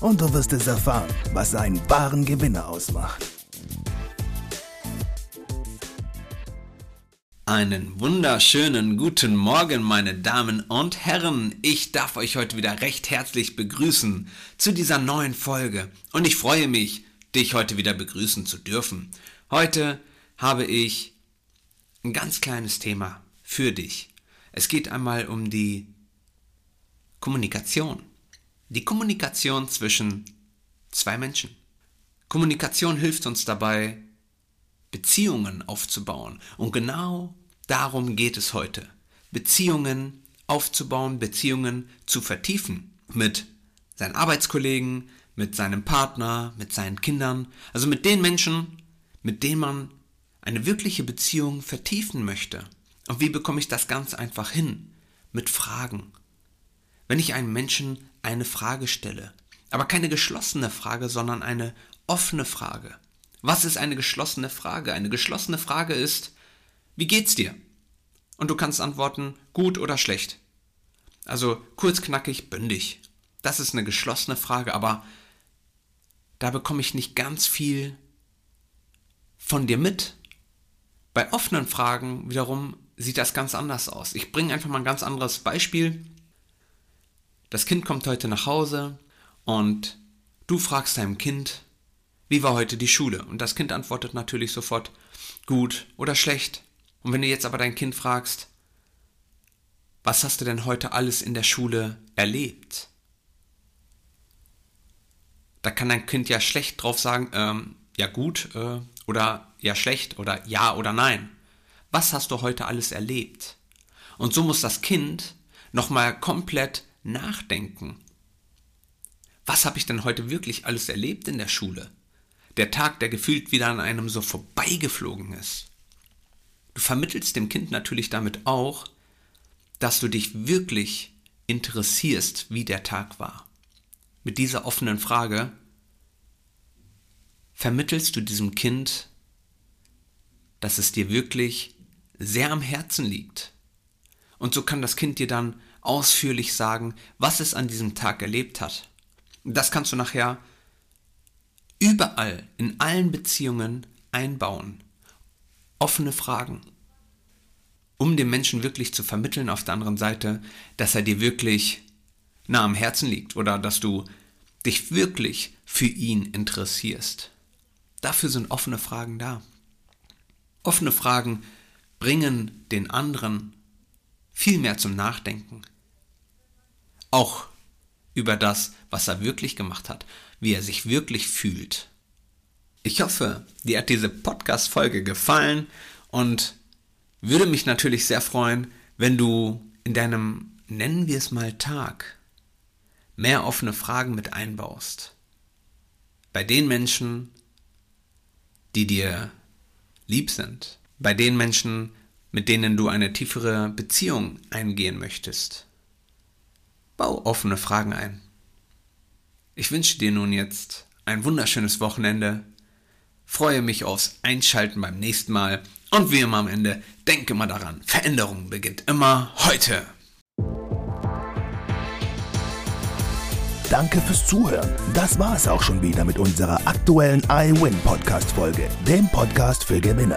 und du wirst es erfahren, was einen wahren Gewinner ausmacht. Einen wunderschönen guten Morgen, meine Damen und Herren. Ich darf euch heute wieder recht herzlich begrüßen zu dieser neuen Folge und ich freue mich, dich heute wieder begrüßen zu dürfen. Heute habe ich ein ganz kleines Thema für dich. Es geht einmal um die Kommunikation. Die Kommunikation zwischen zwei Menschen. Kommunikation hilft uns dabei, Beziehungen aufzubauen. Und genau darum geht es heute. Beziehungen aufzubauen, Beziehungen zu vertiefen. Mit seinen Arbeitskollegen, mit seinem Partner, mit seinen Kindern. Also mit den Menschen, mit denen man eine wirkliche Beziehung vertiefen möchte. Und wie bekomme ich das ganz einfach hin? Mit Fragen. Wenn ich einem Menschen eine Frage stelle, aber keine geschlossene Frage, sondern eine offene Frage, was ist eine geschlossene Frage? Eine geschlossene Frage ist, wie geht's dir? Und du kannst antworten, gut oder schlecht. Also kurz, knackig, bündig. Das ist eine geschlossene Frage, aber da bekomme ich nicht ganz viel von dir mit. Bei offenen Fragen wiederum sieht das ganz anders aus. Ich bringe einfach mal ein ganz anderes Beispiel. Das Kind kommt heute nach Hause und du fragst deinem Kind, wie war heute die Schule? Und das Kind antwortet natürlich sofort gut oder schlecht. Und wenn du jetzt aber dein Kind fragst, was hast du denn heute alles in der Schule erlebt? Da kann dein Kind ja schlecht drauf sagen, ähm, ja gut äh, oder ja schlecht oder ja oder nein. Was hast du heute alles erlebt? Und so muss das Kind nochmal komplett nachdenken. Was habe ich denn heute wirklich alles erlebt in der Schule? Der Tag, der gefühlt wieder an einem so vorbeigeflogen ist. Du vermittelst dem Kind natürlich damit auch, dass du dich wirklich interessierst, wie der Tag war. Mit dieser offenen Frage vermittelst du diesem Kind, dass es dir wirklich sehr am Herzen liegt. Und so kann das Kind dir dann ausführlich sagen, was es an diesem Tag erlebt hat. Das kannst du nachher überall, in allen Beziehungen einbauen. Offene Fragen. Um dem Menschen wirklich zu vermitteln auf der anderen Seite, dass er dir wirklich nah am Herzen liegt oder dass du dich wirklich für ihn interessierst. Dafür sind offene Fragen da. Offene Fragen bringen den anderen viel mehr zum Nachdenken. Auch über das, was er wirklich gemacht hat, wie er sich wirklich fühlt. Ich hoffe, dir hat diese Podcast-Folge gefallen und würde mich natürlich sehr freuen, wenn du in deinem, nennen wir es mal Tag, mehr offene Fragen mit einbaust. Bei den Menschen, die dir lieb sind, bei den Menschen, mit denen du eine tiefere Beziehung eingehen möchtest. Bau offene Fragen ein. Ich wünsche dir nun jetzt ein wunderschönes Wochenende, freue mich aufs Einschalten beim nächsten Mal und wie immer am Ende, denke mal daran, Veränderung beginnt immer heute. Danke fürs Zuhören. Das war es auch schon wieder mit unserer aktuellen iWin Podcast Folge, dem Podcast für Gewinner.